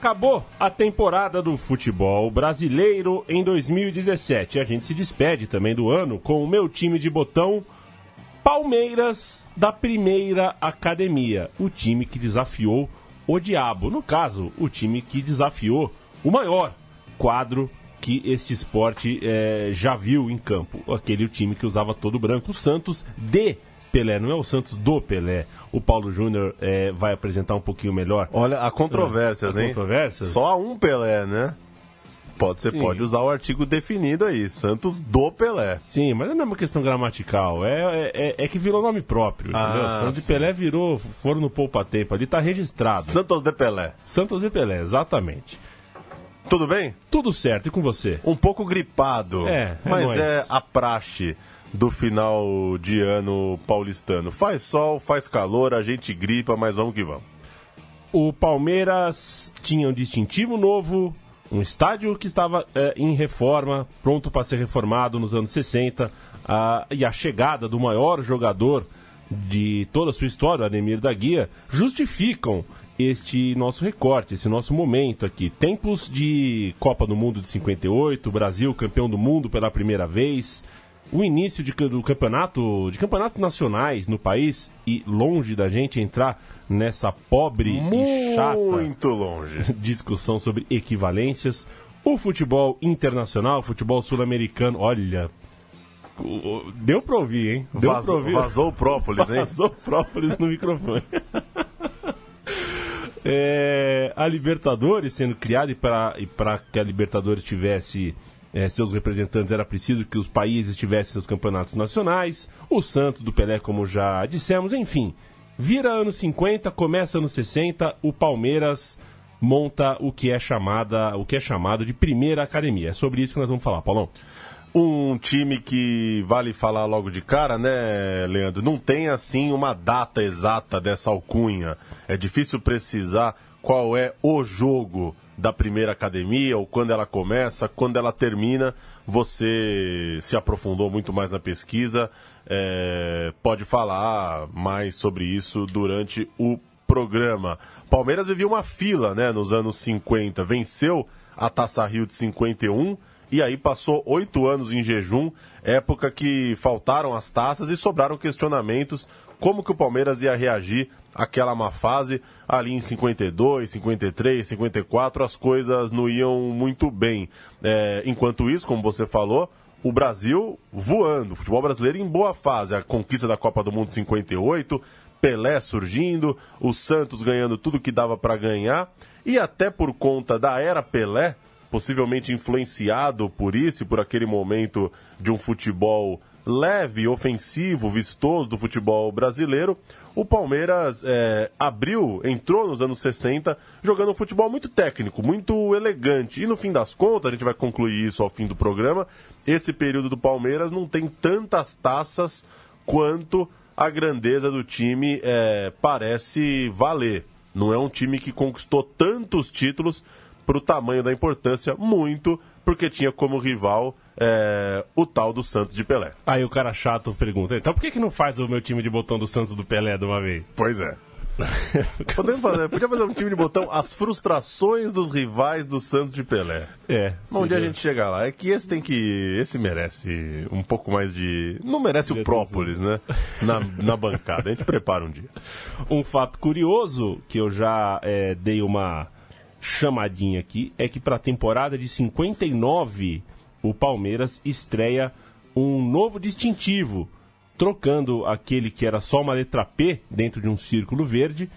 Acabou a temporada do futebol brasileiro em 2017. A gente se despede também do ano com o meu time de botão Palmeiras da primeira academia. O time que desafiou o diabo. No caso, o time que desafiou o maior quadro que este esporte é, já viu em campo. Aquele time que usava todo branco. O Santos de Pelé, não é o Santos do Pelé. O Paulo Júnior é, vai apresentar um pouquinho melhor. Olha, há controvérsias, hein? controvérsias? Só há um Pelé, né? Pode, você Sim. pode usar o artigo definido aí, Santos do Pelé. Sim, mas não é uma questão gramatical. É, é, é que virou nome próprio, Ah, entendeu? Santos de. Pelé virou, foram no poupa-tempo ali, tá registrado. Santos de Pelé. Santos de Pelé, exatamente. Tudo bem? Tudo certo, e com você? Um pouco gripado, É, é mas nóis. é a praxe do final de ano paulistano. Faz sol, faz calor, a gente gripa, mas vamos que vamos. O Palmeiras tinha um distintivo novo, um estádio que estava eh, em reforma, pronto para ser reformado nos anos 60, ah, e a chegada do maior jogador de toda a sua história, Ademir da Guia, justificam este nosso recorte, esse nosso momento aqui. Tempos de Copa do Mundo de 58, Brasil campeão do mundo pela primeira vez, o início de, do campeonato, de campeonatos nacionais no país e longe da gente entrar nessa pobre e chata Muito longe. discussão sobre equivalências. O futebol internacional, o futebol sul-americano, olha, o- o- deu pra ouvir, hein? Deu Vazou, pra ouvir. vazou o própolis, hein? Vazou própolis no microfone. É, a Libertadores sendo criada e para que a Libertadores tivesse é, seus representantes era preciso que os países tivessem seus campeonatos nacionais. O Santos do Pelé, como já dissemos, enfim. Vira anos 50, começa anos 60, o Palmeiras monta o que é chamada, o que é chamado de primeira academia. É sobre isso que nós vamos falar, Paulão. Um time que vale falar logo de cara, né, Leandro? Não tem assim uma data exata dessa alcunha. É difícil precisar qual é o jogo da primeira academia, ou quando ela começa, quando ela termina. Você se aprofundou muito mais na pesquisa, é, pode falar mais sobre isso durante o programa. Palmeiras vivia uma fila, né, nos anos 50, venceu a Taça Rio de 51 e aí passou oito anos em jejum, época que faltaram as taças e sobraram questionamentos como que o Palmeiras ia reagir àquela má fase. Ali em 52, 53, 54, as coisas não iam muito bem. É, enquanto isso, como você falou, o Brasil voando, o futebol brasileiro em boa fase. A conquista da Copa do Mundo em 58, Pelé surgindo, o Santos ganhando tudo que dava para ganhar, e até por conta da era Pelé, possivelmente influenciado por isso e por aquele momento de um futebol leve, ofensivo, vistoso do futebol brasileiro, o Palmeiras é, abriu, entrou nos anos 60 jogando um futebol muito técnico, muito elegante. E no fim das contas, a gente vai concluir isso ao fim do programa, esse período do Palmeiras não tem tantas taças quanto a grandeza do time é, parece valer. Não é um time que conquistou tantos títulos para o tamanho da importância, muito porque tinha como rival é, o tal do Santos de Pelé. Aí o cara chato pergunta, então por que, que não faz o meu time de botão do Santos do Pelé de uma vez? Pois é. Podemos fazer, podia fazer um time de botão as frustrações dos rivais do Santos de Pelé. É. Um dia a seria- gente chega lá. É que esse tem que. Esse merece um pouco mais de. Não merece o própolis, né? Na, na bancada. A gente prepara um dia. Um fato curioso que eu já é, dei uma chamadinha aqui é que para a temporada de 59 o Palmeiras estreia um novo distintivo, trocando aquele que era só uma letra P dentro de um círculo verde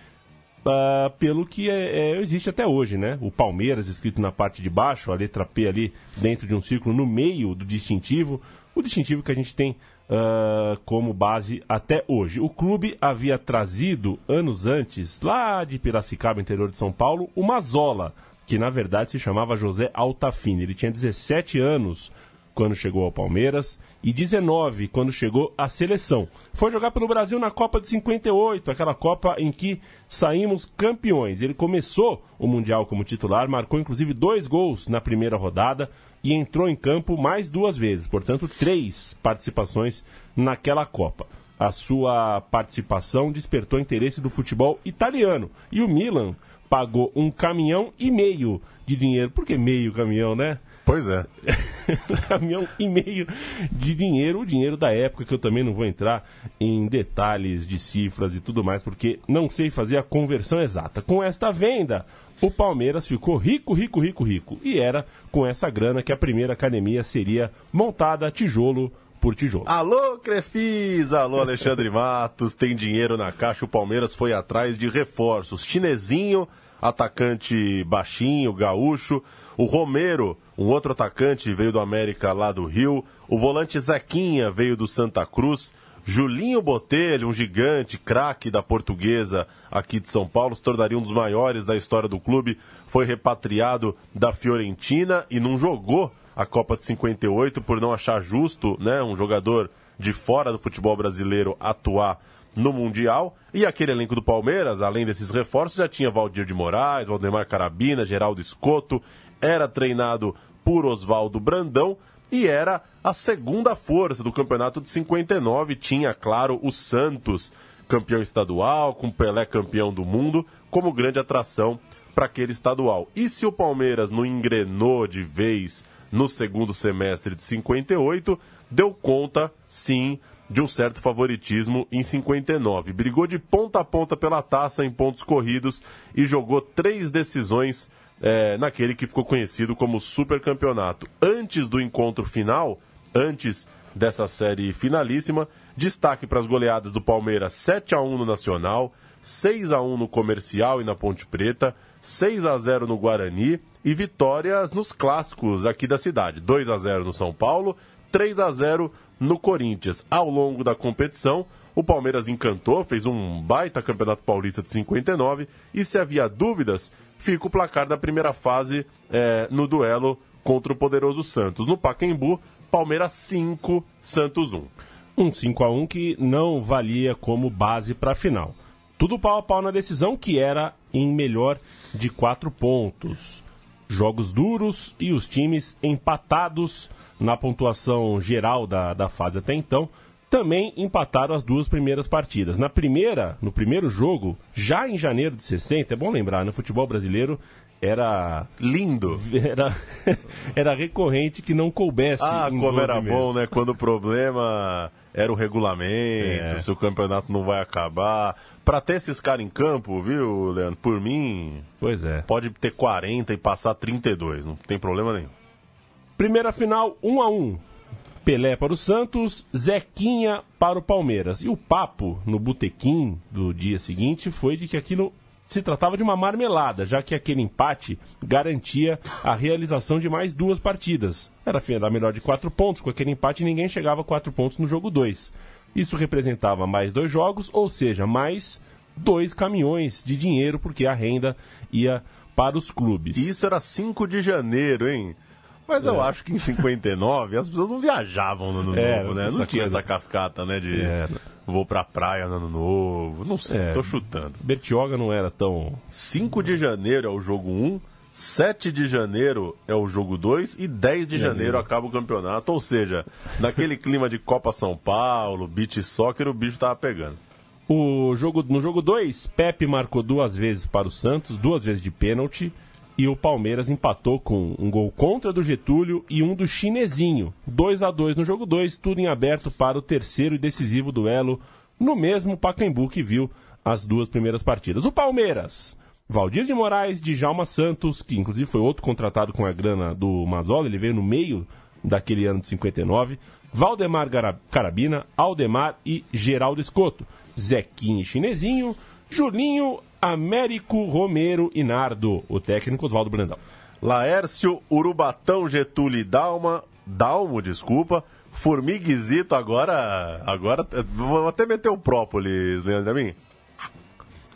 ah, pelo que é- é, existe até hoje, né? O Palmeiras escrito na parte de baixo, a letra P ali dentro de um círculo no meio do distintivo, o distintivo que a gente tem ah, como base até hoje. O clube havia trazido anos antes, lá de Piracicaba, interior de São Paulo, o Mazola, que na verdade se chamava José Altafine. Ele tinha 17 anos quando chegou ao Palmeiras, e 19 quando chegou à seleção. Foi jogar pelo Brasil na Copa de 58, aquela Copa em que saímos campeões. Ele começou o Mundial como titular, marcou inclusive dois gols na primeira rodada e entrou em campo mais duas vezes, portanto, três participações naquela Copa. A sua participação despertou interesse do futebol italiano e o Milan pagou um caminhão e meio de dinheiro. Por que meio caminhão, né? Pois é. caminhão e meio de dinheiro, o dinheiro da época, que eu também não vou entrar em detalhes de cifras e tudo mais, porque não sei fazer a conversão exata. Com esta venda, o Palmeiras ficou rico, rico, rico, rico. E era com essa grana que a primeira academia seria montada tijolo por tijolo. Alô, Crefisa! Alô, Alexandre Matos. Tem dinheiro na caixa. O Palmeiras foi atrás de reforços. Chinesinho, atacante baixinho, gaúcho. O Romero, um outro atacante, veio do América lá do Rio. O volante Zequinha veio do Santa Cruz. Julinho Botelho, um gigante, craque da portuguesa aqui de São Paulo, se tornaria um dos maiores da história do clube. Foi repatriado da Fiorentina e não jogou a Copa de 58 por não achar justo, né, um jogador de fora do futebol brasileiro atuar no Mundial. E aquele elenco do Palmeiras, além desses reforços, já tinha Valdir de Moraes, Valdemar Carabina, Geraldo Escoto, era treinado por Oswaldo Brandão e era a segunda força do campeonato de 59. Tinha, claro, o Santos, campeão estadual, com Pelé campeão do mundo, como grande atração para aquele estadual. E se o Palmeiras não engrenou de vez no segundo semestre de 58, deu conta, sim, de um certo favoritismo em 59. Brigou de ponta a ponta pela taça em pontos corridos e jogou três decisões é, naquele que ficou conhecido como Supercampeonato. Antes do encontro final, antes dessa série finalíssima, destaque para as goleadas do Palmeiras 7 a 1 no Nacional, 6 a 1 no Comercial e na Ponte Preta, 6 a 0 no Guarani e vitórias nos clássicos aqui da cidade. 2 a 0 no São Paulo, 3 a 0 no Corinthians. Ao longo da competição, o Palmeiras encantou, fez um baita Campeonato Paulista de 59 e se havia dúvidas, fica o placar da primeira fase é, no duelo contra o poderoso Santos. No Pacaembu, Palmeiras 5, Santos 1. Um 5 a 1 que não valia como base para a final. Tudo pau a pau na decisão, que era em melhor de quatro pontos jogos duros e os times empatados na pontuação geral da, da fase até então. Também empataram as duas primeiras partidas. Na primeira, no primeiro jogo, já em janeiro de 60, é bom lembrar, no né, futebol brasileiro era lindo. Era, era recorrente que não coubesse. Ah, como era bom, né? Quando o problema era o regulamento, é. se o campeonato não vai acabar. Para ter esses caras em campo, viu, Leandro? Por mim. Pois é. Pode ter 40 e passar 32, não tem problema nenhum. Primeira final, 1 a 1 Pelé para o Santos, Zequinha para o Palmeiras. E o papo no botequim do dia seguinte foi de que aquilo se tratava de uma marmelada, já que aquele empate garantia a realização de mais duas partidas. Era a melhor de quatro pontos, com aquele empate ninguém chegava a quatro pontos no jogo 2. Isso representava mais dois jogos, ou seja, mais dois caminhões de dinheiro, porque a renda ia para os clubes. Isso era 5 de janeiro, hein? Mas é. eu acho que em 59 as pessoas não viajavam no ano é, novo, né? Não tinha coisa... essa cascata, né? De é. vou pra praia no ano novo. Não sei, é. tô chutando. Bertioga não era tão. 5 de janeiro é o jogo 1, 7 de janeiro é o jogo 2 e 10 de janeiro acaba o campeonato. Ou seja, naquele clima de Copa São Paulo, beach soccer, o bicho tava pegando. O jogo, no jogo 2, Pepe marcou duas vezes para o Santos, duas vezes de pênalti e o Palmeiras empatou com um gol contra do Getúlio e um do Chinesinho. 2 a 2 no jogo 2, tudo em aberto para o terceiro e decisivo duelo no mesmo Pacaembu que viu as duas primeiras partidas. O Palmeiras, Valdir de Moraes, Djalma Santos, que inclusive foi outro contratado com a grana do Mazola, ele veio no meio daquele ano de 59, Valdemar Carabina, Aldemar e Geraldo Escoto, Zequinha e Chinesinho, Julinho, Américo Romero e Nardo, o técnico Oswaldo Brandão. Laércio, Urubatão, Getúlio Dalma, Dalmo, desculpa, Formiguizito agora, agora, vou até meter o própolis, Leandro Amin,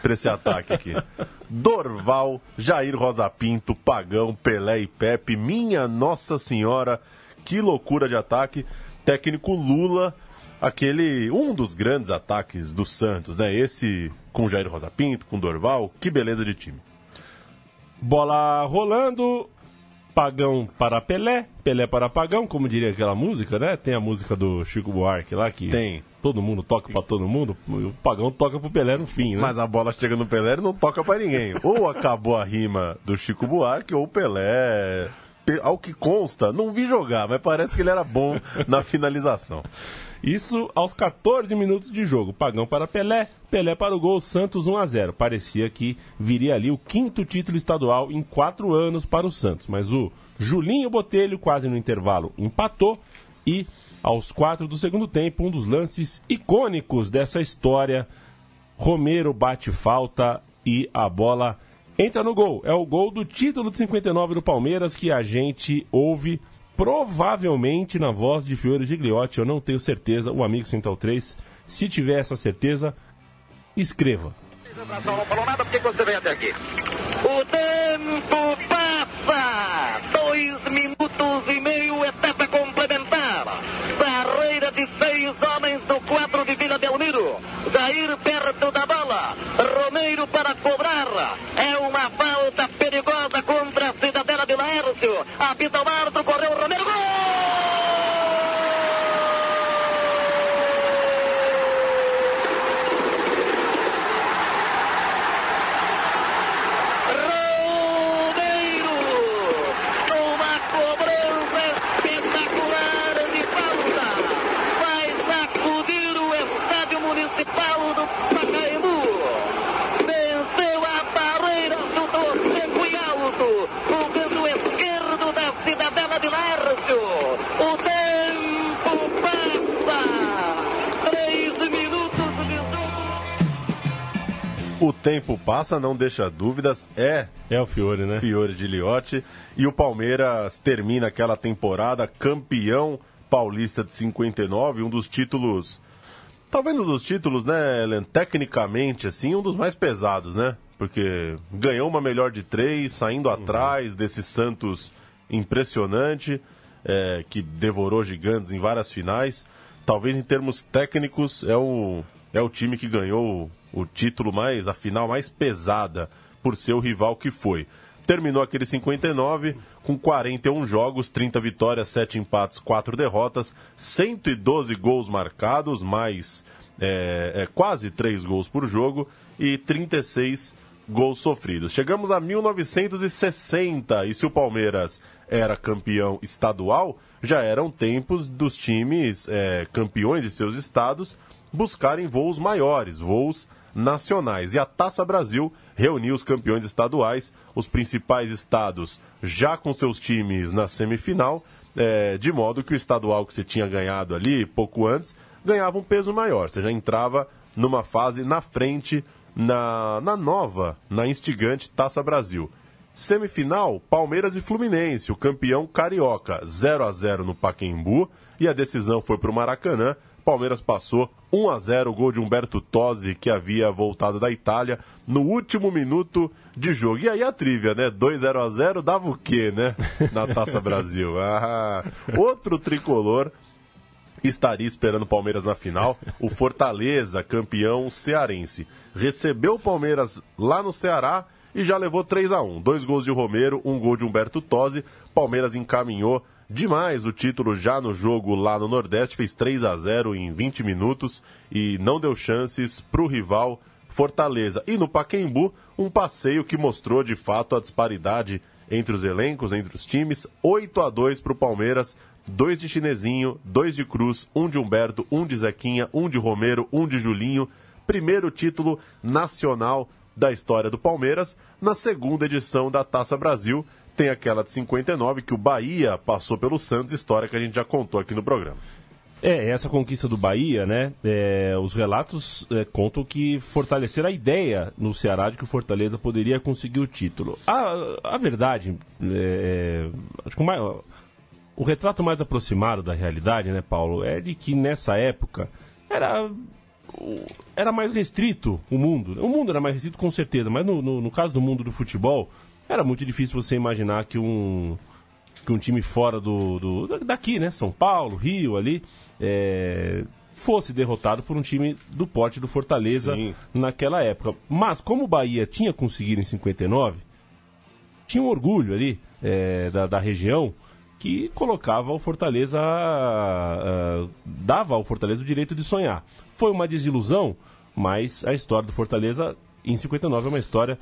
pra esse ataque aqui. Dorval, Jair Rosa Pinto, Pagão, Pelé e Pepe, minha Nossa Senhora, que loucura de ataque. Técnico Lula, aquele um dos grandes ataques do Santos, né? Esse com Jair Rosa Pinto, com Dorval, que beleza de time. Bola rolando, Pagão para Pelé, Pelé para Pagão, como diria aquela música, né? Tem a música do Chico Buarque lá que Tem. todo mundo toca para todo mundo, o Pagão toca pro Pelé no fim, né? Mas a bola chega no Pelé e não toca pra ninguém. ou acabou a rima do Chico Buarque, ou o Pelé, pe- ao que consta, não vi jogar, mas parece que ele era bom na finalização. Isso aos 14 minutos de jogo. Pagão para Pelé, Pelé para o gol, Santos 1 a 0. Parecia que viria ali o quinto título estadual em quatro anos para o Santos. Mas o Julinho Botelho, quase no intervalo, empatou. E aos quatro do segundo tempo, um dos lances icônicos dessa história, Romero bate falta e a bola entra no gol. É o gol do título de 59 do Palmeiras que a gente ouve provavelmente na voz de Fiore Gigliotti. Eu não tenho certeza. O amigo Central 3, se tiver essa certeza, escreva. O tempo passa! Dois minutos e meio, etapa complementar. Barreira de seis homens do quadro de Vila Belmiro. Jair perto da bola. Romeiro para cobrar. É uma falta perigosa contra a cidadela de Laércio. Apita o árbitro, Borromeo. Tempo passa, não deixa dúvidas, é É o Fiore, né? Fiore de Liotti. E o Palmeiras termina aquela temporada campeão paulista de 59, um dos títulos. Talvez um dos títulos, né, Ellen? Tecnicamente, assim, um dos mais pesados, né? Porque ganhou uma melhor de três, saindo atrás desse Santos impressionante, é, que devorou gigantes em várias finais. Talvez em termos técnicos, é o, é o time que ganhou o título mais, a final mais pesada, por ser o rival que foi. Terminou aquele 59 com 41 jogos, 30 vitórias, 7 empates, 4 derrotas, 112 gols marcados, mais é, é, quase 3 gols por jogo e 36 gols sofridos. Chegamos a 1960 e se o Palmeiras era campeão estadual, já eram tempos dos times é, campeões de seus estados buscarem voos maiores, voos nacionais. E a Taça Brasil reuniu os campeões estaduais, os principais estados já com seus times na semifinal, é, de modo que o estadual que você tinha ganhado ali pouco antes ganhava um peso maior. Você já entrava numa fase na frente na, na nova, na instigante Taça Brasil. Semifinal, Palmeiras e Fluminense, o campeão carioca, 0 a 0 no Pacaembu, e a decisão foi para o Maracanã. Palmeiras passou 1 a 0 o gol de Humberto Tosi, que havia voltado da Itália, no último minuto de jogo. E aí a trivia, né? 2 0 a 0 dava o quê, né? Na Taça Brasil. Ah, outro tricolor estaria esperando o Palmeiras na final. O Fortaleza, campeão cearense, recebeu o Palmeiras lá no Ceará e já levou 3 a 1 Dois gols de Romero, um gol de Humberto Tosi. Palmeiras encaminhou demais o título já no jogo lá no Nordeste, fez 3 a 0 em 20 minutos e não deu chances para o rival Fortaleza. E no Paquembu, um passeio que mostrou de fato a disparidade entre os elencos, entre os times. 8 a 2 para o Palmeiras, dois de Chinesinho, dois de Cruz, um de Humberto, um de Zequinha, um de Romero, um de Julinho. Primeiro título nacional da história do Palmeiras. Na segunda edição da Taça Brasil, tem aquela de 59 que o Bahia passou pelo Santos, história que a gente já contou aqui no programa. É, essa conquista do Bahia, né? é, os relatos é, contam que fortaleceram a ideia no Ceará de que o Fortaleza poderia conseguir o título. A, a verdade, é, acho que o, mais- o retrato mais aproximado da realidade, né, Paulo, é de que nessa época era era mais restrito o mundo. O mundo era mais restrito com certeza, mas no, no, no caso do mundo do futebol, era muito difícil você imaginar que um que um time fora do, do daqui, né? São Paulo, Rio, ali, é, fosse derrotado por um time do porte do Fortaleza Sim. naquela época. Mas como o Bahia tinha conseguido em 59, tinha um orgulho ali é, da, da região que colocava o Fortaleza, ah, dava ao Fortaleza o direito de sonhar. Foi uma desilusão, mas a história do Fortaleza em 59 é uma história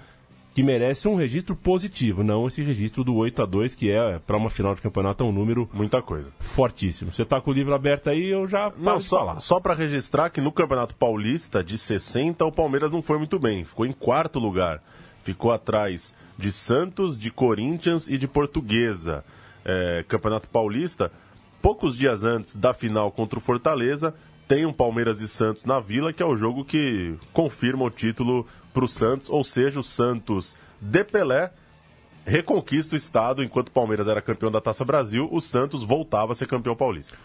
que merece um registro positivo, não esse registro do 8 a 2 que é para uma final de campeonato é um número Muita coisa. fortíssimo. Você tá com o livro aberto aí, eu já Não, só, falar. só para registrar que no Campeonato Paulista de 60 o Palmeiras não foi muito bem, ficou em quarto lugar. Ficou atrás de Santos, de Corinthians e de Portuguesa. É, Campeonato Paulista, poucos dias antes da final contra o Fortaleza, tem um Palmeiras e Santos na Vila, que é o jogo que confirma o título para o Santos, ou seja, o Santos de Pelé reconquista o estado enquanto o Palmeiras era campeão da Taça Brasil, o Santos voltava a ser campeão paulista.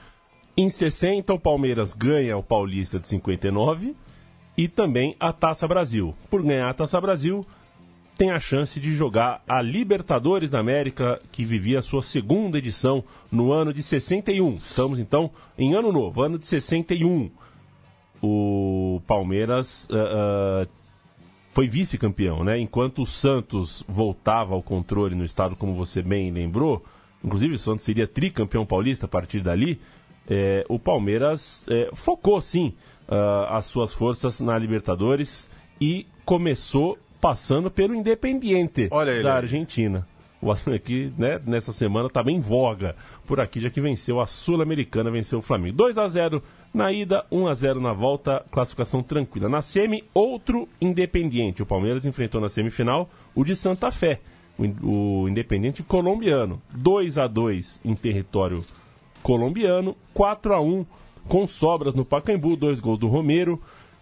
Em 60, o Palmeiras ganha o Paulista de 59 e também a Taça Brasil. Por ganhar a Taça Brasil, tem a chance de jogar a Libertadores da América, que vivia a sua segunda edição no ano de 61. Estamos então em ano novo, ano de 61. O Palmeiras ah, ah, foi vice-campeão, né? Enquanto o Santos voltava ao controle no estado, como você bem lembrou, inclusive o Santos seria tricampeão paulista a partir dali, é, o Palmeiras focou sim ah, as suas forças na Libertadores e começou passando pelo Independiente Olha da. Argentina. O assunto aqui, né, nessa semana está bem em voga por aqui, já que venceu a Sul-Americana, venceu o Flamengo. 2 a 0 na ida, 1 a 0 na volta, classificação tranquila. Na semi, outro Independiente. O Palmeiras enfrentou na semifinal o de Santa Fé, o, o Independiente colombiano. 2 a 2 em território colombiano, 4 a 1 com sobras no Pacaembu, dois gols do Romero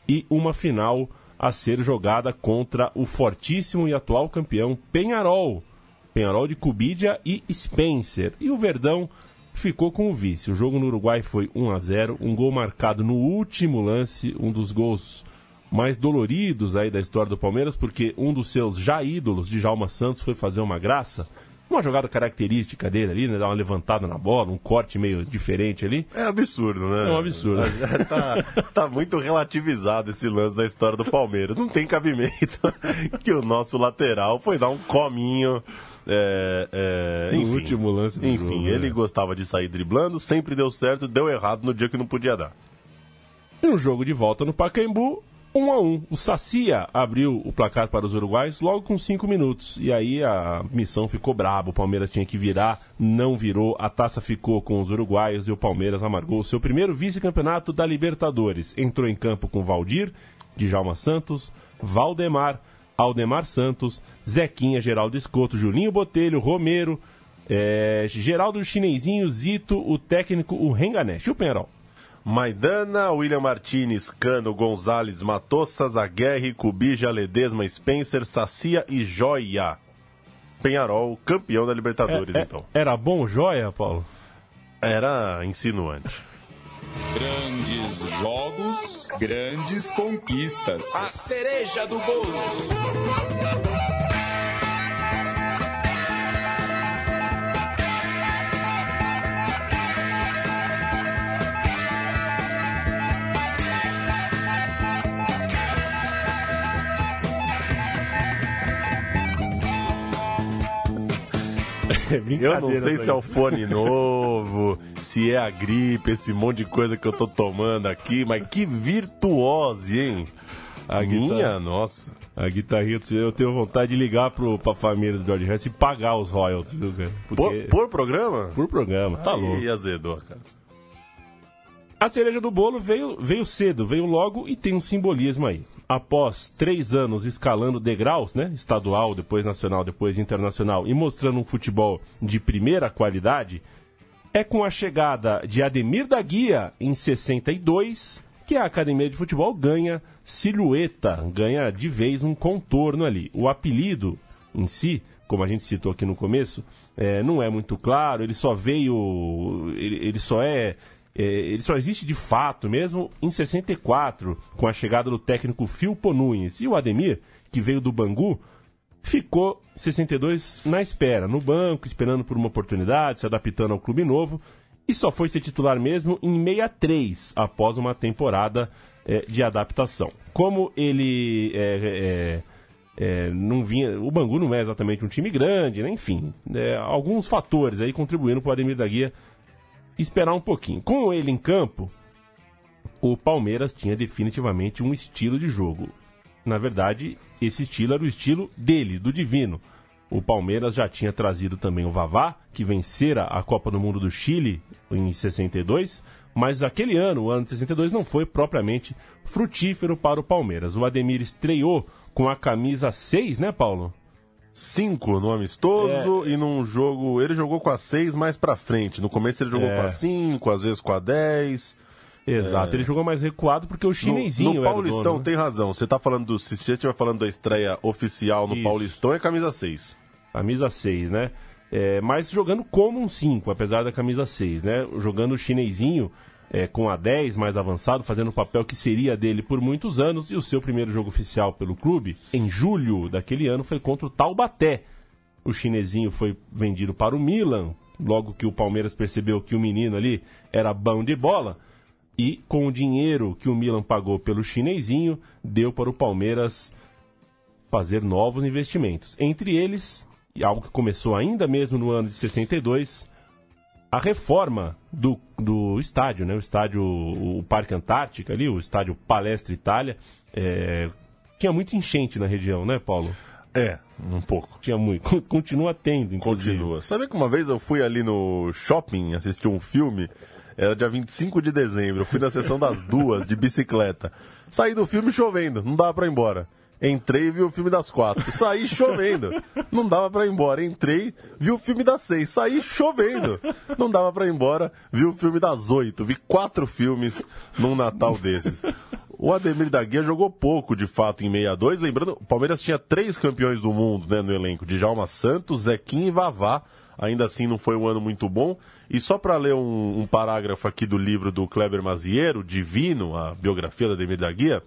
e uma final a ser jogada contra o fortíssimo e atual campeão Penharol. Penharol de Cubidia e Spencer. E o Verdão ficou com o vice. O jogo no Uruguai foi 1 a 0, um gol marcado no último lance, um dos gols mais doloridos aí da história do Palmeiras, porque um dos seus já ídolos, de Jalma Santos, foi fazer uma graça. Uma jogada característica dele ali, né? Dar uma levantada na bola, um corte meio diferente ali. É absurdo, né? É um absurdo. tá, tá muito relativizado esse lance da história do Palmeiras. Não tem cabimento que o nosso lateral foi dar um cominho. É, é, enfim, último lance do Enfim, jogo, ele né? gostava de sair driblando, sempre deu certo, deu errado no dia que não podia dar. E no jogo de volta no Pacaembu, 1 a 1 O Sacia abriu o placar para os uruguaios logo com 5 minutos. E aí a missão ficou braba. O Palmeiras tinha que virar, não virou. A taça ficou com os uruguaios e o Palmeiras amargou o seu primeiro vice-campeonato da Libertadores. Entrou em campo com Valdir, Djalma Santos, Valdemar, Aldemar Santos, Zequinha, Geraldo Escoto, Julinho Botelho, Romero, eh, Geraldo Chinesinho, Zito, o técnico, o Renganesh e o Penharol. Maidana, William Martinez, Cano, Gonzalez, Matossas, Aguerre, Cubija, Ledesma, Spencer, Sacia e Joia. Penharol, campeão da Libertadores, É- é- então. Era bom joia, Paulo? Era insinuante. Grandes jogos, grandes conquistas. A cereja do bolo. Eu não sei se é o fone novo, se é a gripe, esse monte de coisa que eu tô tomando aqui, mas que virtuose, hein? A Minha, guitarra- nossa. A guitarrinha, eu tenho vontade de ligar pro, pra família do George Harrison e pagar os royalties, viu, cara? Por, Porque, por programa? por programa, tá Aí louco. azedou, cara. A cereja do bolo veio, veio cedo, veio logo e tem um simbolismo aí. Após três anos escalando degraus, né? Estadual, depois nacional, depois internacional, e mostrando um futebol de primeira qualidade, é com a chegada de Ademir da Guia em 62 que a academia de futebol ganha silhueta, ganha de vez um contorno ali. O apelido em si, como a gente citou aqui no começo, é, não é muito claro, ele só veio. Ele, ele só é. Ele só existe de fato mesmo em 64, com a chegada do técnico Phil Nunes. E o Ademir, que veio do Bangu, ficou 62 na espera, no banco, esperando por uma oportunidade, se adaptando ao clube novo, e só foi ser titular mesmo em 63, após uma temporada é, de adaptação. Como ele é, é, é, não vinha. O Bangu não é exatamente um time grande, né? enfim, é, alguns fatores aí contribuindo para o Ademir da Guia esperar um pouquinho. Com ele em campo, o Palmeiras tinha definitivamente um estilo de jogo. Na verdade, esse estilo era o estilo dele, do Divino. O Palmeiras já tinha trazido também o Vavá, que vencera a Copa do Mundo do Chile em 62, mas aquele ano, o ano de 62, não foi propriamente frutífero para o Palmeiras. O Ademir estreou com a camisa 6, né, Paulo? 5 no amistoso é... e num jogo. Ele jogou com a 6 mais pra frente. No começo ele jogou é... com a 5, às vezes com a 10. Exato, é... ele jogou mais recuado porque o chinesinho. No, no Paulistão dono, né? tem razão. Você tá falando do. Se você estiver falando da estreia oficial no Isso. Paulistão, é camisa 6. Camisa 6, né? É, mas jogando como um 5, apesar da camisa 6, né? Jogando o chinesinho é, com a 10 mais avançado, fazendo o papel que seria dele por muitos anos. E o seu primeiro jogo oficial pelo clube, em julho daquele ano, foi contra o Taubaté. O chinesinho foi vendido para o Milan, logo que o Palmeiras percebeu que o menino ali era bom de bola. E com o dinheiro que o Milan pagou pelo chinesinho, deu para o Palmeiras fazer novos investimentos. Entre eles, algo que começou ainda mesmo no ano de 62, a reforma do, do estádio, né? O estádio, o Parque Antártica ali, o estádio Palestra Itália, é, tinha muito enchente na região, né, Paulo? É, um pouco. Tinha muito. Continua tendo, inclusive. Continua. Sabe que uma vez eu fui ali no shopping assistir um filme, era dia 25 de dezembro, eu fui na sessão das duas, de bicicleta. Saí do filme chovendo, não dava pra ir embora. Entrei e vi o filme das quatro. Saí chovendo. Não dava para ir embora. Entrei, vi o filme das seis. Saí chovendo. Não dava para ir embora. Vi o filme das oito. Vi quatro filmes num Natal desses. O Ademir da Guia jogou pouco, de fato, em 62. Lembrando, o Palmeiras tinha três campeões do mundo né, no elenco: Djalma Santos, Zequim e Vavá. Ainda assim, não foi um ano muito bom. E só para ler um, um, parágrafo aqui do livro do Kleber Maziero, Divino, a biografia do Ademir da Guia,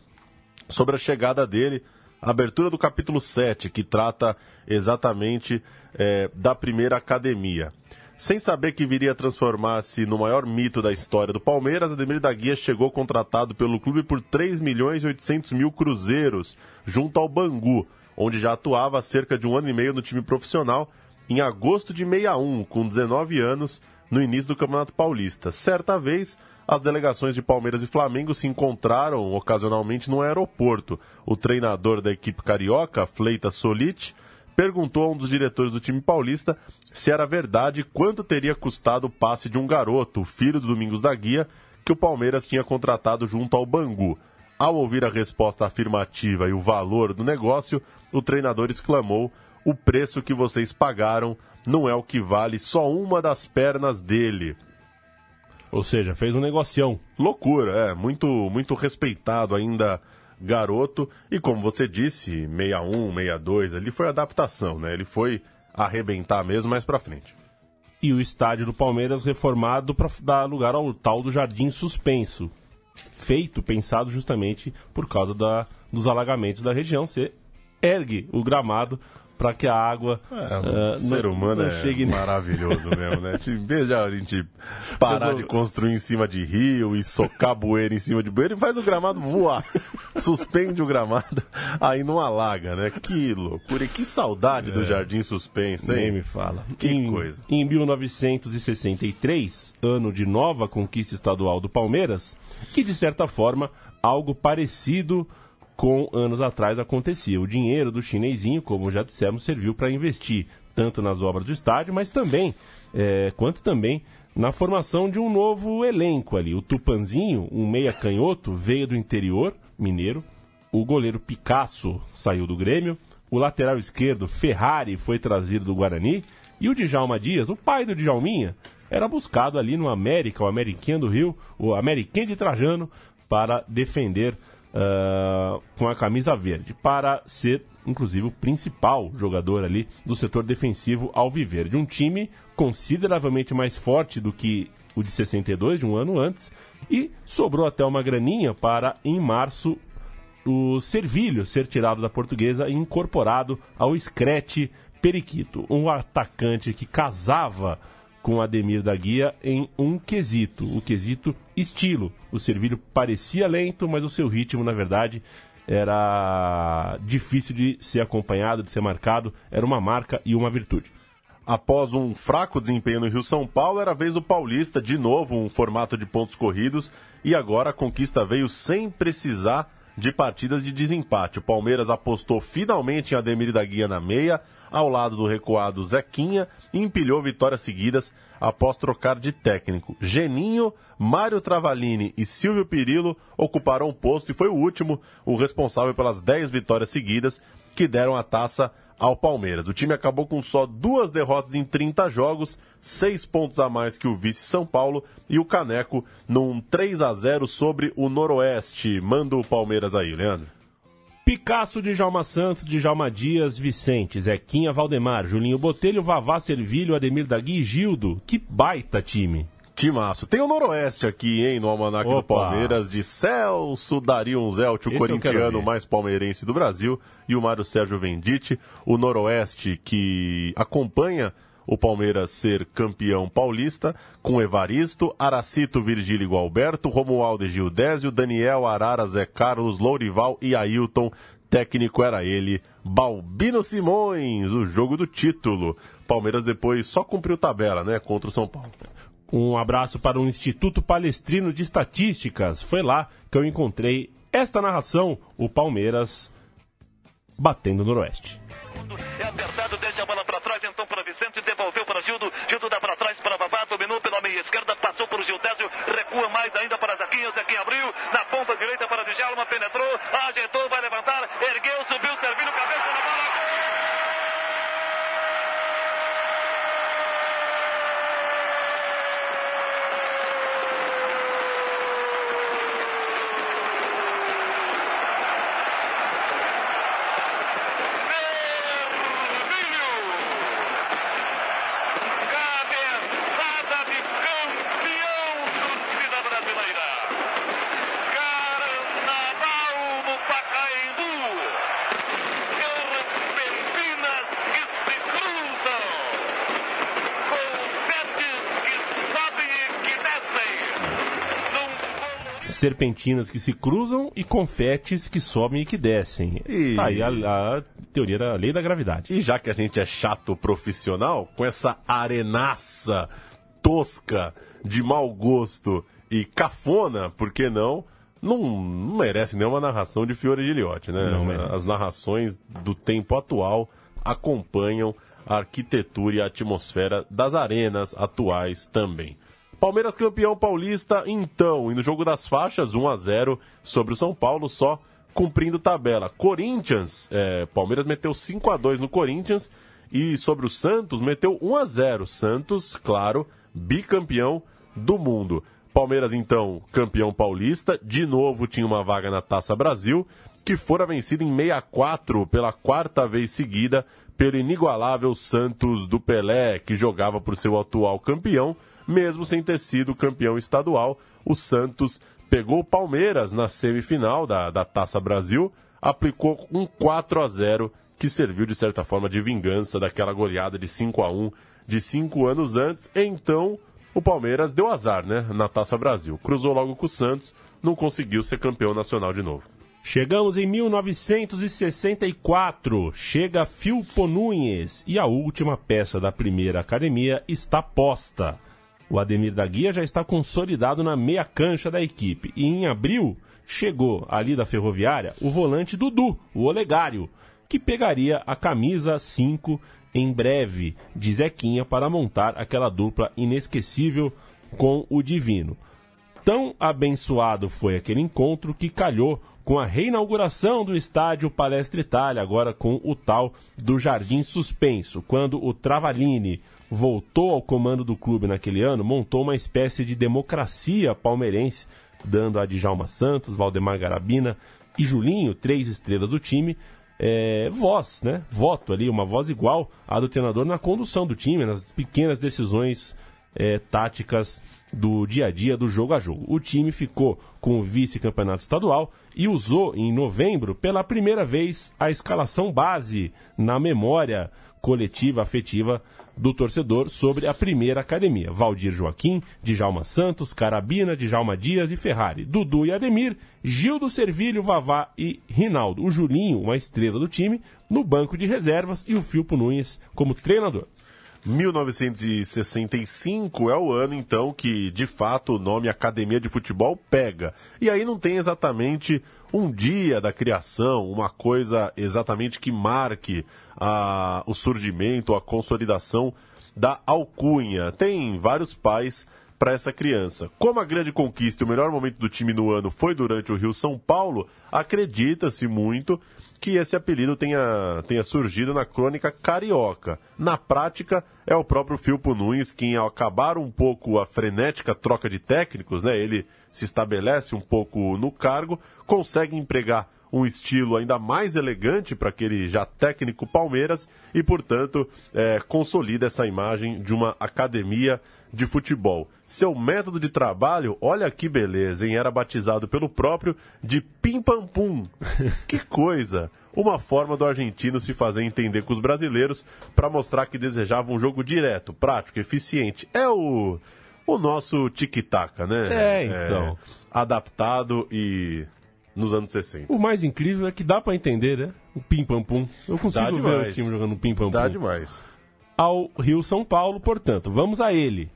sobre a chegada dele abertura do capítulo 7, que trata exatamente é, da primeira academia. Sem saber que viria a transformar-se no maior mito da história do Palmeiras, Ademir da Guia chegou contratado pelo clube por 3 milhões e 800 mil cruzeiros, junto ao Bangu, onde já atuava há cerca de um ano e meio no time profissional, em agosto de 61, com 19 anos, no início do Campeonato Paulista. Certa vez, as delegações de Palmeiras e Flamengo se encontraram ocasionalmente no aeroporto. O treinador da equipe carioca, Fleita Solite, perguntou a um dos diretores do time paulista se era verdade quanto teria custado o passe de um garoto, filho do Domingos da Guia, que o Palmeiras tinha contratado junto ao Bangu. Ao ouvir a resposta afirmativa e o valor do negócio, o treinador exclamou: O preço que vocês pagaram não é o que vale só uma das pernas dele. Ou seja, fez um negocião. Loucura, é. Muito, muito respeitado ainda garoto. E como você disse, 61, 62, ali foi adaptação, né? Ele foi arrebentar mesmo mais pra frente. E o estádio do Palmeiras reformado para dar lugar ao tal do Jardim Suspenso. Feito, pensado justamente por causa da, dos alagamentos da região. Você ergue o gramado para que a água. É, uh, ser não, humano não é chegue... maravilhoso mesmo, né? Em vez de a gente parar de construir em cima de rio e socar bueiro em cima de bueiro, faz o gramado voar. Suspende o gramado, aí não alaga, né? Que loucura. E que saudade é. do Jardim Suspenso, hein? Nem me fala. Que em, coisa. Em 1963, ano de nova conquista estadual do Palmeiras, que de certa forma algo parecido com anos atrás acontecia. O dinheiro do chinesinho, como já dissemos, serviu para investir tanto nas obras do estádio, mas também, é, quanto também na formação de um novo elenco ali. O Tupanzinho, um meia canhoto, veio do interior mineiro. O goleiro Picasso saiu do Grêmio. O lateral esquerdo, Ferrari, foi trazido do Guarani. E o Djalma Dias, o pai do Djalminha, era buscado ali no América, o Ameriquinha do Rio, o Ameriquinha de Trajano, para defender uh, com a camisa verde, para ser, inclusive, o principal jogador ali do setor defensivo ao viver de um time consideravelmente mais forte do que o de 62, de um ano antes, e sobrou até uma graninha para, em março, o Servilho ser tirado da portuguesa e incorporado ao Screte Periquito, um atacante que casava com Ademir da Guia em um quesito, o quesito estilo. O Servilho parecia lento, mas o seu ritmo, na verdade, era difícil de ser acompanhado, de ser marcado, era uma marca e uma virtude. Após um fraco desempenho no Rio São Paulo, era a vez do Paulista, de novo um formato de pontos corridos, e agora a conquista veio sem precisar de partidas de desempate. O Palmeiras apostou finalmente em Ademir da Guia na meia, ao lado do recuado Zequinha, e empilhou vitórias seguidas após trocar de técnico. Geninho, Mário Travalini e Silvio Pirillo ocuparam o posto e foi o último o responsável pelas 10 vitórias seguidas que deram a taça ao Palmeiras. O time acabou com só duas derrotas em 30 jogos, seis pontos a mais que o vice São Paulo e o Caneco num 3 a 0 sobre o Noroeste. Manda o Palmeiras aí, Leandro. Picasso de Jalma Santos, de Jalma Dias, Vicente, Zequinha Valdemar, Julinho Botelho, Vavá Servilho, Ademir Dagui e Gildo. Que baita time! Timaço. Tem o Noroeste aqui, hein, no Almanac do Opa. Palmeiras, de Celso Darion Zelt, o Esse corintiano mais palmeirense do Brasil, e o Mário Sérgio Venditti. O Noroeste que acompanha o Palmeiras ser campeão paulista, com Evaristo, Aracito, Virgílio e Gualberto, Romualdo e Gildésio, Daniel, Arara, Zé Carlos, Lourival e Ailton. Técnico era ele, Balbino Simões, o jogo do título. Palmeiras depois só cumpriu tabela, né, contra o São Paulo. Um abraço para o Instituto Palestrino de Estatísticas. Foi lá que eu encontrei esta narração, o Palmeiras batendo no Noroeste. É apertado, deixa a bola para trás, então para Vicente, devolveu para Gildo, Gildo dá para trás para Babá, dominou pela meia esquerda, passou para o Gildésio, recua mais ainda para Zequinha, Zequinha abriu, na ponta direita para Djalma, penetrou, ajeitou, vai levantar, ergueu, subiu, serviu, cabeça na bola, gol! Cabeçada de campeão, torcida brasileira. Carnaval no Pacaembu. Serpentinas que se cruzam. Confetes que sobem e que descem. Num bolo Serpentinas que se cruzam e confetes que sobem e que descem. E- Tá aí a, a teoria da lei da gravidade. E já que a gente é chato profissional, com essa arenaça tosca, de mau gosto e cafona, por que não? Não, não merece nenhuma narração de Fiore Giliotti, né? As narrações do tempo atual acompanham a arquitetura e a atmosfera das arenas atuais também. Palmeiras campeão paulista, então, e no jogo das faixas, 1 a 0 sobre o São Paulo, só cumprindo tabela. Corinthians, é, Palmeiras meteu 5 a 2 no Corinthians e sobre o Santos meteu 1 a 0 Santos, claro, bicampeão do mundo. Palmeiras, então, campeão paulista, de novo tinha uma vaga na Taça Brasil, que fora vencida em 64 pela quarta vez seguida pelo inigualável Santos do Pelé, que jogava por seu atual campeão, mesmo sem ter sido campeão estadual. O Santos pegou o Palmeiras na semifinal da, da Taça Brasil, aplicou um 4 a 0 que serviu de certa forma de vingança daquela goleada de 5 a 1 de cinco anos antes. Então, o Palmeiras deu azar, né, na Taça Brasil. Cruzou logo com o Santos, não conseguiu ser campeão nacional de novo. Chegamos em 1964. Chega Filpo Nunes e a última peça da primeira academia está posta. O Ademir da Guia já está consolidado na meia cancha da equipe. E em abril chegou ali da Ferroviária o volante Dudu, o Olegário, que pegaria a camisa 5 em breve de Zequinha para montar aquela dupla inesquecível com o Divino. Tão abençoado foi aquele encontro que calhou com a reinauguração do estádio Palestra Itália, agora com o tal do Jardim Suspenso, quando o Travalini voltou ao comando do clube naquele ano, montou uma espécie de democracia palmeirense, dando a Djalma Santos, Valdemar Garabina e Julinho, três estrelas do time, é, voz, né? Voto ali, uma voz igual à do treinador na condução do time, nas pequenas decisões é, táticas do dia a dia, do jogo a jogo. O time ficou com o vice-campeonato estadual e usou em novembro, pela primeira vez, a escalação base na memória coletiva afetiva do torcedor sobre a primeira academia. Valdir Joaquim, Djalma Santos, Carabina, Djalma Dias e Ferrari, Dudu e Ademir, Gildo Servilho, Vavá e Rinaldo. O Julinho, uma estrela do time, no banco de reservas e o Filpo Nunes como treinador. 1965 é o ano, então, que de fato o nome Academia de Futebol pega. E aí não tem exatamente um dia da criação, uma coisa exatamente que marque a, o surgimento, a consolidação da alcunha. Tem vários pais para essa criança. Como a grande conquista e o melhor momento do time no ano foi durante o Rio São Paulo, acredita-se muito que esse apelido tenha, tenha surgido na crônica carioca. Na prática, é o próprio Filpo Nunes quem, ao acabar um pouco a frenética troca de técnicos, né, ele se estabelece um pouco no cargo, consegue empregar um estilo ainda mais elegante para aquele já técnico Palmeiras e, portanto, é, consolida essa imagem de uma academia de futebol. Seu método de trabalho, olha que beleza, hein? Era batizado pelo próprio de Pim Pam Pum. que coisa! Uma forma do argentino se fazer entender com os brasileiros para mostrar que desejava um jogo direto, prático, eficiente. É o o nosso tic-tac, né? É, então. É, adaptado e nos anos 60. O mais incrível é que dá para entender, né? O pim-pam-pum. Eu consigo ver o time jogando pim-pam-pum. Dá demais. Ao Rio São Paulo, portanto, vamos a ele.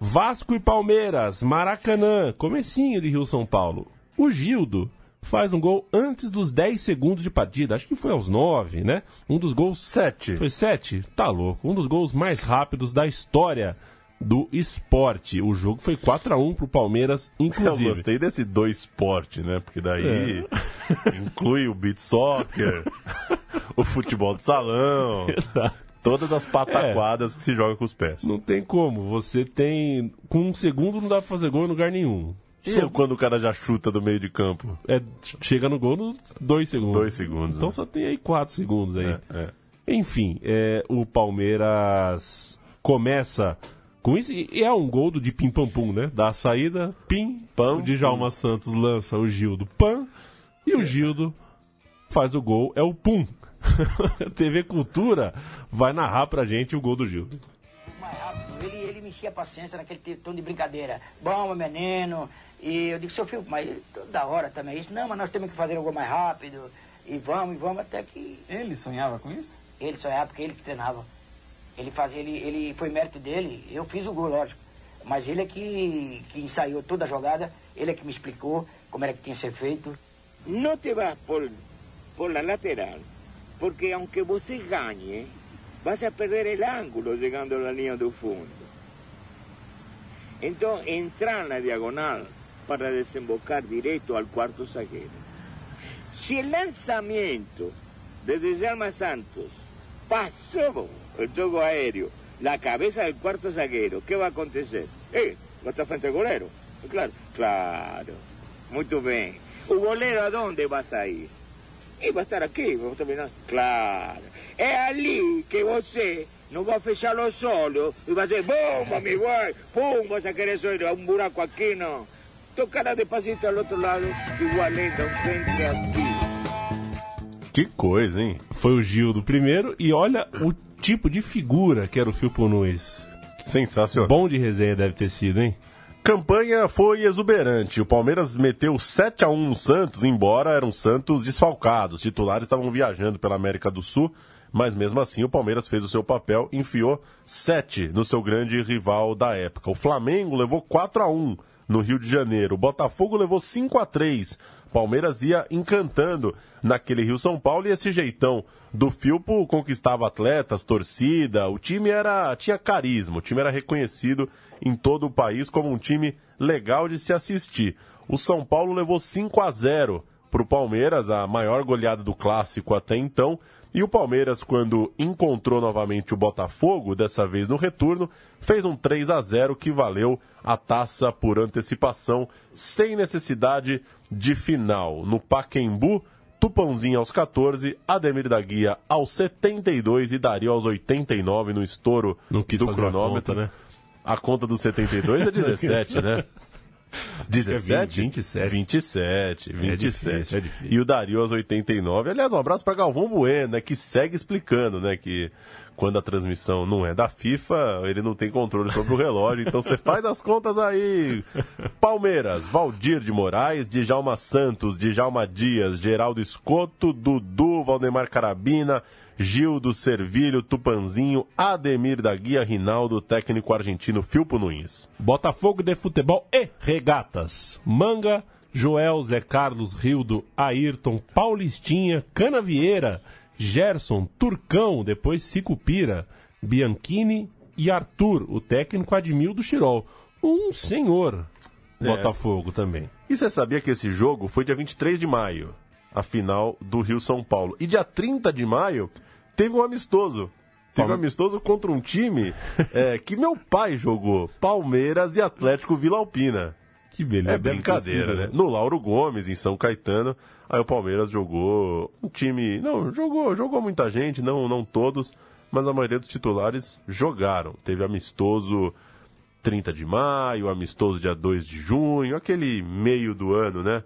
Vasco e Palmeiras, Maracanã, comecinho de Rio São Paulo. O Gildo faz um gol antes dos 10 segundos de partida. Acho que foi aos 9, né? Um dos gols. 7. Foi 7? Tá louco. Um dos gols mais rápidos da história do esporte. O jogo foi 4 a 1 pro Palmeiras, inclusive. Eu gostei desse do esporte, né? Porque daí é. inclui o beat soccer, o futebol de salão. Exato. Todas as pataquadas é. que se joga com os pés. Não tem como. Você tem. Com um segundo não dá pra fazer gol em lugar nenhum. E só... quando o cara já chuta do meio de campo? É, chega no gol nos dois segundos. Dois segundos. Então né? só tem aí quatro segundos aí. É, é. Enfim, é, o Palmeiras começa com isso, e é um gol do de pim pam pum, né? Da saída, pim, pam, o Djalma Santos lança o Gildo, pam, e o Gildo faz o gol, é o pum. TV Cultura vai narrar pra gente o gol do Gildo. Mais rápido, ele, ele me enchia a paciência naquele tom de brincadeira. Bom, meu menino, e eu digo, seu filho, mas toda hora também isso. Não, mas nós temos que fazer o gol mais rápido, e vamos, e vamos, até que... Ele sonhava com isso? Ele sonhava, porque ele que treinava. Ele fazia, ele, ele foi mérito dele, eu fiz o gol, lógico. Mas ele é que, que ensaiou toda a jogada, ele é que me explicou como era que tinha que ser feito. Não te vas por, por la lateral, porque aunque você ganhe, vas a perder o ângulo chegando à linha do fundo. Então, entrar na diagonal para desembocar direto ao quarto zagueiro. Se o lançamento de Djalma Santos passou el juego aéreo, la cabeza del cuarto zaguero, ¿qué va a acontecer? Eh, va a estar frente al golero. Claro, claro. Muy bien. ¿Un golero a dónde vas a ir? Y va a estar aquí, vamos terminar. Claro. Es allí que você no va a fecharlo solo y va a ser bomba, mi guay, pum, vas a querer eso, un buraco aquí, no. Tocará despacito al otro lado, igual lenta, un frente así. Que coisa, hein? Foi o Gil do primeiro e olha o tipo de figura que era o Filpo Nunes. Sensacional. Bom de resenha deve ter sido, hein? Campanha foi exuberante. O Palmeiras meteu 7 a 1 no Santos, embora eram Santos desfalcados. Os titulares estavam viajando pela América do Sul, mas mesmo assim o Palmeiras fez o seu papel, enfiou 7 no seu grande rival da época. O Flamengo levou 4 a 1 no Rio de Janeiro. O Botafogo levou 5 a 3 Palmeiras ia encantando naquele Rio São Paulo e esse jeitão do Filpo conquistava atletas, torcida, o time era tinha carisma, o time era reconhecido em todo o país como um time legal de se assistir. O São Paulo levou 5 a 0 para o Palmeiras, a maior goleada do clássico até então, e o Palmeiras, quando encontrou novamente o Botafogo, dessa vez no retorno, fez um 3 a 0 que valeu a taça por antecipação, sem necessidade de final. No Paquembu, Tupãozinho aos 14, Ademir da Guia aos 72 e Dario aos 89 no estouro do cronômetro. Conta, né? A conta do 72 é 17, né? 17? 27. 27, 27. difícil, é difícil. E o Dario aos 89. Aliás, um abraço para Galvão Bueno, né, que segue explicando, né, que quando a transmissão não é da FIFA, ele não tem controle sobre o relógio. Então você faz as contas aí. Palmeiras, Valdir de Moraes, Djalma Santos, Djalma Dias, Geraldo Escoto, Dudu, Valdemar Carabina, Gildo Servilho, Tupanzinho, Ademir da Guia, Rinaldo, técnico argentino Filpo Nunes. Botafogo de Futebol e Regatas. Manga, Joel, Zé Carlos, Rildo, Ayrton, Paulistinha, Cana Vieira, Gerson, Turcão, depois Sicupira, Bianchini e Arthur, o técnico Admildo Chirol. Um senhor É. Botafogo também. E você sabia que esse jogo foi dia 23 de maio, a final do Rio-São Paulo. E dia 30 de maio teve um amistoso. Teve um amistoso contra um time é, que meu pai jogou, Palmeiras e Atlético Vila Alpina. Que beleza. É brincadeira, né? No Lauro Gomes, em São Caetano, aí o Palmeiras jogou um time. Não, jogou, jogou muita gente, não, não todos, mas a maioria dos titulares jogaram. Teve amistoso 30 de maio, amistoso dia 2 de junho, aquele meio do ano, né?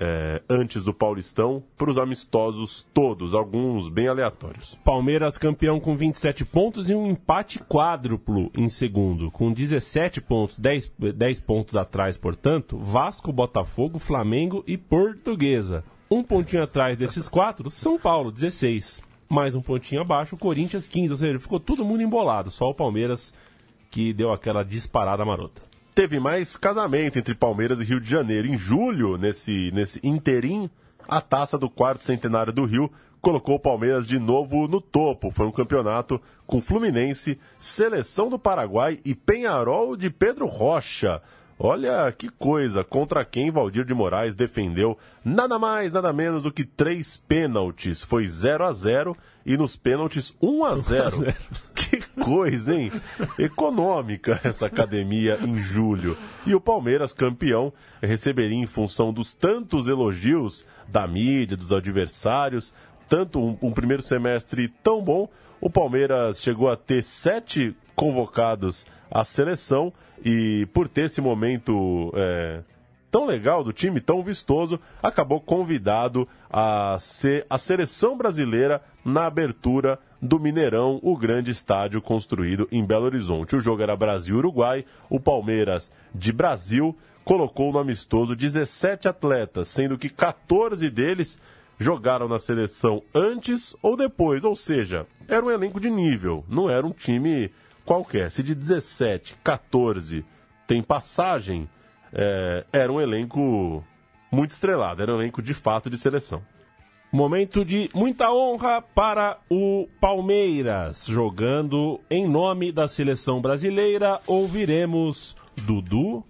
É, antes do Paulistão, para os amistosos todos, alguns bem aleatórios. Palmeiras campeão com 27 pontos e um empate quádruplo em segundo, com 17 pontos, 10, 10 pontos atrás, portanto, Vasco, Botafogo, Flamengo e Portuguesa. Um pontinho atrás desses quatro, São Paulo, 16. Mais um pontinho abaixo, Corinthians, 15. Ou seja, ficou todo mundo embolado, só o Palmeiras que deu aquela disparada marota. Teve mais casamento entre Palmeiras e Rio de Janeiro. Em julho, nesse, nesse interim, a taça do quarto centenário do Rio colocou o Palmeiras de novo no topo. Foi um campeonato com Fluminense, Seleção do Paraguai e Penharol de Pedro Rocha. Olha que coisa, contra quem Valdir de Moraes defendeu nada mais, nada menos do que três pênaltis. Foi 0 a 0 e nos pênaltis 1 a 0 Que coisa, hein? Econômica essa academia em julho. E o Palmeiras, campeão, receberia em função dos tantos elogios da mídia, dos adversários, tanto um, um primeiro semestre tão bom, o Palmeiras chegou a ter sete convocados à seleção e por ter esse momento é, tão legal do time, tão vistoso, acabou convidado a ser a seleção brasileira na abertura do Mineirão, o grande estádio construído em Belo Horizonte. O jogo era Brasil-Uruguai, o Palmeiras de Brasil colocou no amistoso 17 atletas, sendo que 14 deles jogaram na seleção antes ou depois, ou seja, era um elenco de nível, não era um time qualquer. Se de 17, 14 tem passagem, é, era um elenco muito estrelado, era um elenco de fato de seleção. Momento de muita honra para o Palmeiras. Jogando em nome da seleção brasileira, ouviremos Dudu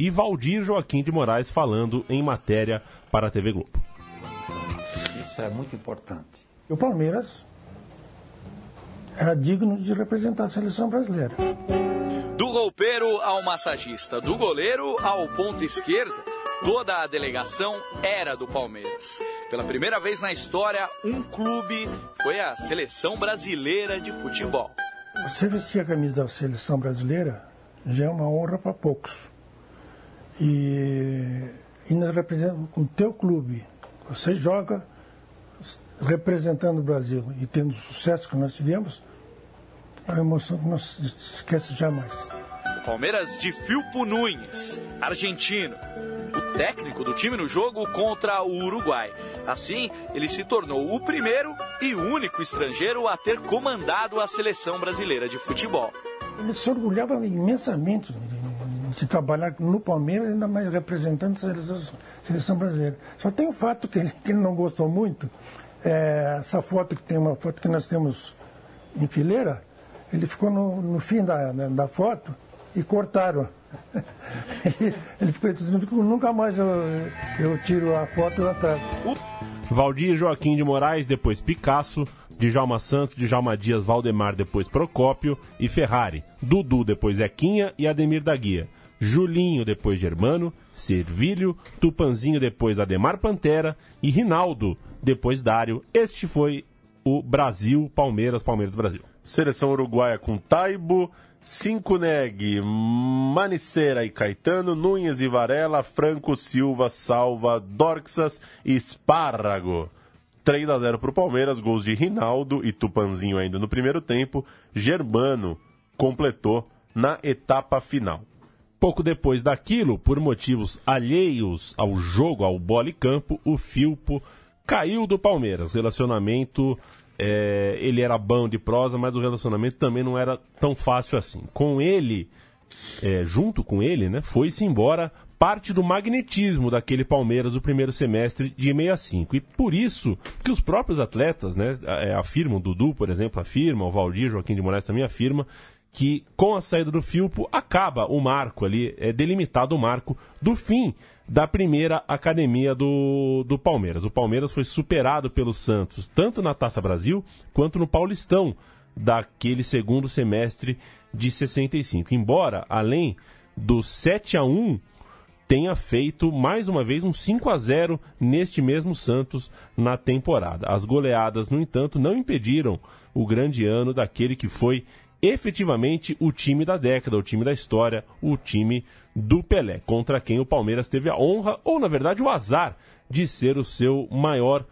e Valdir Joaquim de Moraes falando em matéria para a TV Globo. Isso é muito importante. O Palmeiras era digno de representar a seleção brasileira. Do roupeiro ao massagista, do goleiro ao ponto esquerdo, toda a delegação era do Palmeiras. Pela primeira vez na história, um clube foi a seleção brasileira de futebol. Você vestir a camisa da seleção brasileira já é uma honra para poucos. E, nós representamos o teu clube. Você joga representando o Brasil e tendo o sucesso que nós tivemos, é uma emoção que não se esquece jamais. O Palmeiras de Filpo Nunes, argentino. O técnico do time no jogo contra o Uruguai. Assim, ele se tornou o primeiro e único estrangeiro a ter comandado a seleção brasileira de futebol. Ele se orgulhava imensamente de, trabalhar no Palmeiras, ainda mais representando a seleção, brasileira. Só tem um fato que ele, que ele não gostou muito, é, essa foto que tem uma foto que nós temos em fileira, ele ficou no, no fim da, da foto e cortaram. ele ficou dizendo que nunca mais eu, eu tiro a foto lá atrás. Valdir Joaquim de Moraes, depois Picasso, Djalma Santos, Djalma Dias, Valdemar, depois Procópio e Ferrari. Dudu, depois Zequinha e Ademir da Guia. Julinho, depois Germano, Servilho, Tupanzinho, depois Ademar Pantera e Rinaldo, depois Dário. Este foi o Brasil, Palmeiras, Palmeiras, Brasil. Seleção uruguaia com Taibo, Cinco Neg, Manicera e Caetano, Nunes e Varela, Franco, Silva, Salva, Dorxas e Espárrago. 3 a 0 para o Palmeiras, gols de Rinaldo e Tupanzinho ainda no primeiro tempo. Germano completou na etapa final. Pouco depois daquilo, por motivos alheios ao jogo, ao bola e campo, o Filpo caiu do Palmeiras. Relacionamento, é, ele era bom de prosa, mas o relacionamento também não era tão fácil assim. Com ele, é, junto com ele, né, foi-se embora parte do magnetismo daquele Palmeiras do primeiro semestre de 65. E por isso que os próprios atletas né, é, afirmam, Dudu, por exemplo, afirma, o Valdir Joaquim de Moraes também afirma, que com a saída do Filpo acaba o marco ali, é delimitado o marco do fim da primeira academia do, do Palmeiras. O Palmeiras foi superado pelo Santos, tanto na Taça Brasil quanto no Paulistão, daquele segundo semestre de 65. Embora, além do 7 a 1 tenha feito mais uma vez um 5 a 0 neste mesmo Santos na temporada. As goleadas, no entanto, não impediram o grande ano daquele que foi efetivamente o time da década, o time da história, o time do Pelé, contra quem o Palmeiras teve a honra, ou na verdade o azar, de ser o seu maior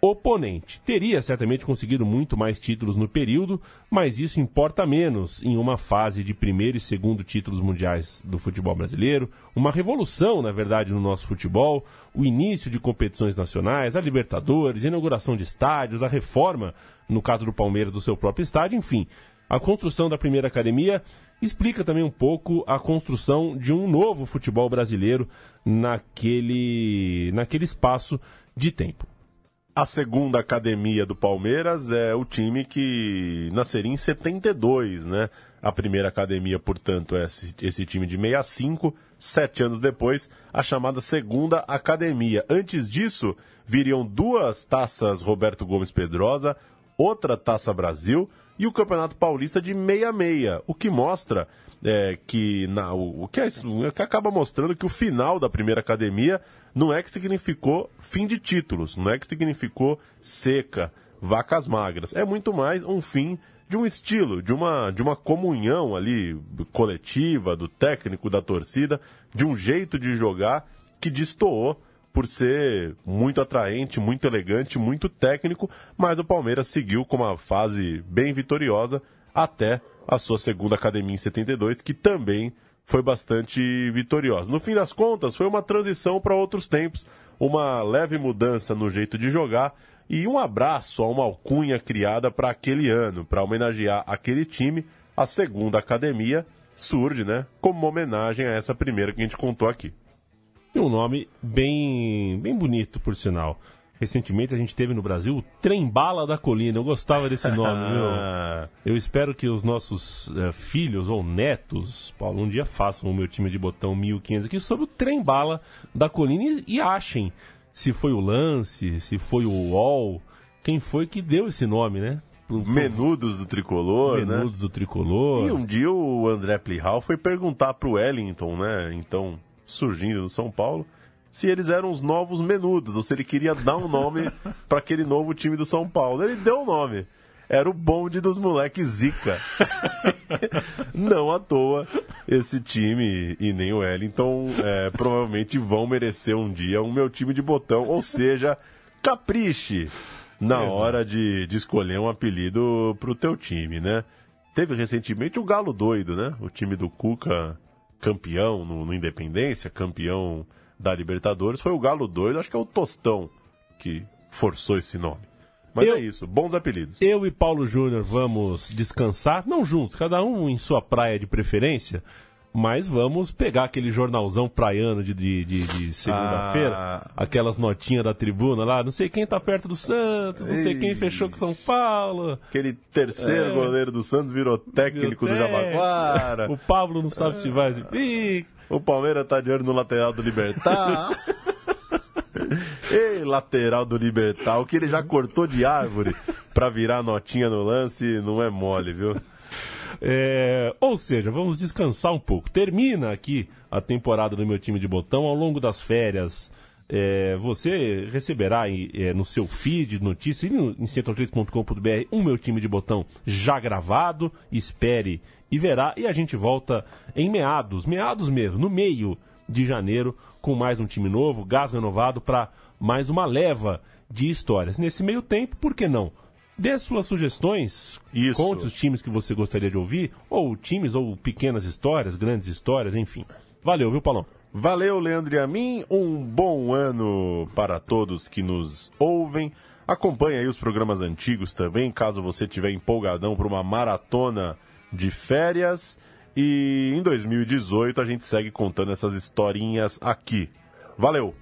oponente. Teria certamente conseguido muito mais títulos no período, mas isso importa menos em uma fase de primeiro e segundo títulos mundiais do futebol brasileiro, uma revolução, na verdade, no nosso futebol, o início de competições nacionais, a Libertadores, a inauguração de estádios, a reforma, no caso do Palmeiras, do seu próprio estádio, enfim. A construção da primeira academia explica também um pouco a construção de um novo futebol brasileiro naquele, naquele espaço de tempo. A segunda academia do Palmeiras é o time que nasceria em 72, né? A primeira academia, portanto, é esse, time de 65. Sete anos depois, a chamada segunda academia. Antes disso, viriam duas taças Roberto Gomes Pedrosa, outra taça Brasil e o Campeonato Paulista de 66, o que mostra é, que, na, o, o, que é, que acaba mostrando que o final da primeira academia não é que significou fim de títulos, não é que significou seca, vacas magras, é muito mais um fim de um estilo, de uma, de uma comunhão ali coletiva, do técnico, da torcida, de um jeito de jogar que destoou por ser muito atraente, muito elegante, muito técnico, mas o Palmeiras seguiu com uma fase bem vitoriosa até a sua segunda academia em 72, que também foi bastante vitoriosa. No fim das contas, foi uma transição para outros tempos, uma leve mudança no jeito de jogar e um abraço a uma alcunha criada para aquele ano, para homenagear aquele time. A segunda academia surge, né, como uma homenagem a essa primeira que a gente contou aqui. E um nome bem, bem bonito, por sinal. Recentemente a gente teve no Brasil o Trem Bala da Colina. Eu gostava desse nome, viu? Eu espero que os nossos uh, filhos ou netos, Paulo, um dia façam o meu time de botão 1500 aqui sobre o Trem Bala da Colina e, e achem se foi o Lance, se foi o UOL, quem foi que deu esse nome, né? Pro. Menudos do Tricolor, Menudos né? Menudos do Tricolor. E um dia o André Plihal foi perguntar pro Wellington, né? Então, surgindo no São Paulo, se eles eram os novos menudos, ou se ele queria dar um nome para aquele novo time do São Paulo. Ele deu o um nome. Era o bonde dos moleques Zica. Não à toa, esse time e nem o Wellington é, provavelmente vão merecer um dia o meu time de botão. Ou seja, capriche na Exato. hora de, de escolher um apelido pro teu time, né? Teve recentemente o Galo Doido, né? O time do Cuca campeão no, no Independência, campeão da Libertadores, foi o Galo Doido, acho que é o Tostão que forçou esse nome. Mas eu, é isso, bons apelidos. Eu e Paulo Júnior vamos descansar, não juntos, cada um em sua praia de preferência, mas vamos pegar aquele jornalzão praiano de, de, de, de segunda-feira, ah. aquelas notinhas da tribuna lá, não sei quem tá perto do Santos, não sei quem fechou com São Paulo. Aquele terceiro é. goleiro do Santos virou técnico do Jabaquara. O Pablo não sabe se vai. O Palmeiras tá de olho no lateral do Libertar. Ei, lateral do Libertar, o que ele já cortou de árvore pra virar notinha no lance, não é mole, viu? É, ou seja, vamos descansar um pouco. Termina aqui a temporada do meu time de botão ao longo das férias é, você receberá é, no seu feed notícias no, em central3.com.br um meu time de botão já gravado. Espere e verá. E a gente volta em meados, meados mesmo, no meio de janeiro, com mais um time novo, gás renovado para mais uma leva de histórias. Nesse meio tempo, por que não? Dê suas sugestões, Isso. conte os times que você gostaria de ouvir, ou times, ou pequenas histórias, grandes histórias, enfim. Valeu, viu, Paulão? Valeu, Leandro e a mim. Um bom ano para todos que nos ouvem. Acompanhe aí os programas antigos também, caso você tiver empolgadão para uma maratona de férias. E em 2018 a gente segue contando essas historinhas aqui. Valeu!